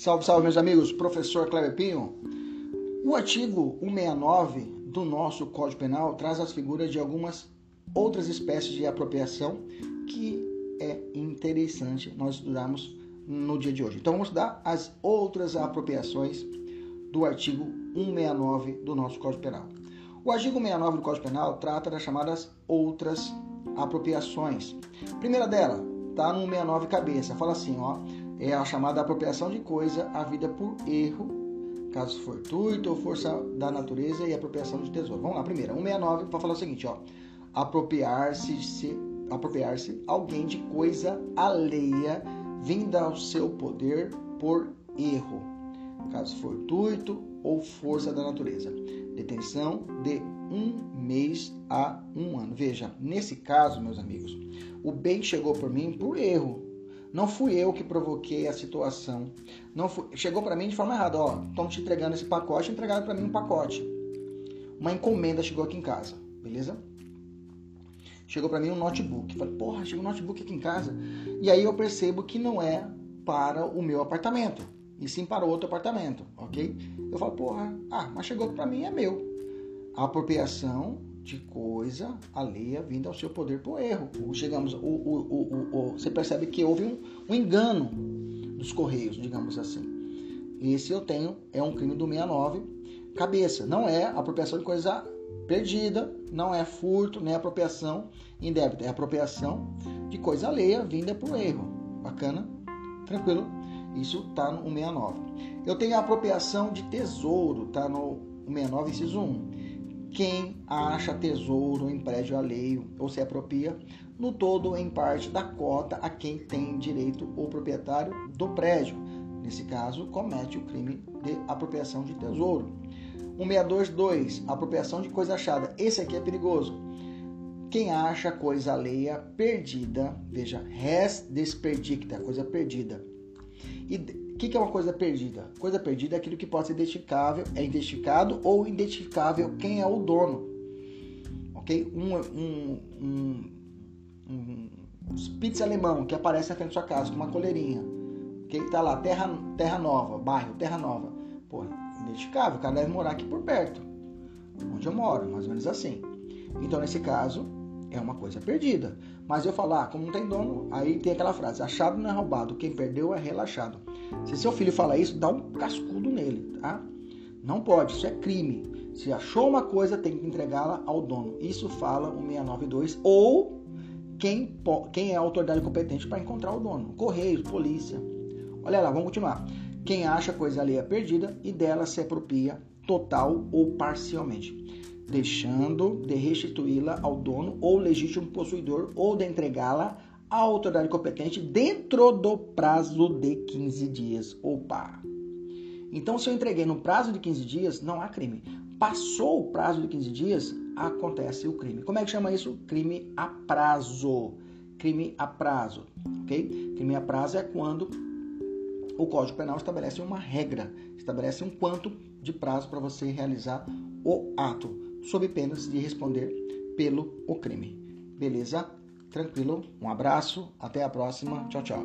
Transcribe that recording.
Salve, salve, meus amigos. Professor Cleber Pinho. O artigo 169 do nosso Código Penal traz as figuras de algumas outras espécies de apropriação que é interessante nós estudarmos no dia de hoje. Então, vamos estudar as outras apropriações do artigo 169 do nosso Código Penal. O artigo 169 do Código Penal trata das chamadas outras apropriações. Primeira dela está no 169 cabeça, fala assim, ó, é a chamada apropriação de coisa havida por erro, caso fortuito ou força da natureza e apropriação de tesouro. Vamos lá, primeira, 169 para falar o seguinte, ó, apropriar-se se apropriar-se alguém de coisa alheia vinda ao seu poder por erro, caso fortuito ou força da natureza. Detenção de um mês a um ano. Veja, nesse caso, meus amigos, o bem chegou por mim por erro. Não fui eu que provoquei a situação. Não fui... chegou para mim de forma errada. Ó, estão te entregando esse pacote, entregaram para mim um pacote. Uma encomenda chegou aqui em casa, beleza? Chegou para mim um notebook. Falei, porra, chegou um notebook aqui em casa. E aí eu percebo que não é para o meu apartamento, e sim para outro apartamento, ok? Eu falo, porra, ah, mas chegou para mim, é meu. A apropriação de coisa alheia vinda ao seu poder por erro. Chegamos, o, o, o, você percebe que houve um, um, engano dos correios, digamos assim. Esse eu tenho, é um crime do 69, cabeça. Não é apropriação de coisa perdida, não é furto, nem apropriação indébita, é apropriação de coisa alheia vinda por erro. Bacana? Tranquilo? Isso está no 69. Eu tenho a apropriação de tesouro, tá no 69, inciso 1 quem acha tesouro em prédio alheio ou se apropria, no todo ou em parte da cota a quem tem direito o proprietário do prédio. Nesse caso, comete o crime de apropriação de tesouro. 1622, apropriação de coisa achada. Esse aqui é perigoso. Quem acha coisa alheia perdida, veja, res desperdicta, coisa perdida. E que, que é uma coisa perdida? Coisa perdida é aquilo que pode ser identificável, é identificado ou identificável quem é o dono. Ok? Um, um, um, um pizza alemão que aparece na frente da sua casa com uma coleirinha. Que está lá, terra, terra Nova, bairro Terra Nova. Pô, identificável, o cara deve morar aqui por perto. Onde eu moro, mais ou menos assim. Então, nesse caso, é uma coisa perdida. Mas eu falar, ah, como não tem dono, aí tem aquela frase: achado não é roubado, quem perdeu é relaxado. Se seu filho falar isso, dá um cascudo nele, tá? Não pode, isso é crime. Se achou uma coisa, tem que entregá-la ao dono. Isso fala o 692 ou quem, quem é a autoridade competente para encontrar o dono. Correio, polícia. Olha lá, vamos continuar. Quem acha coisa ali é perdida e dela se apropria total ou parcialmente deixando de restituí-la ao dono ou legítimo possuidor ou de entregá-la à autoridade competente dentro do prazo de 15 dias. Opa! Então, se eu entreguei no prazo de 15 dias, não há crime. Passou o prazo de 15 dias, acontece o crime. Como é que chama isso? Crime a prazo. Crime a prazo, ok? Crime a prazo é quando o Código Penal estabelece uma regra, estabelece um quanto de prazo para você realizar o ato sob penas de responder pelo o crime. Beleza? Tranquilo? Um abraço, até a próxima. Tchau, tchau.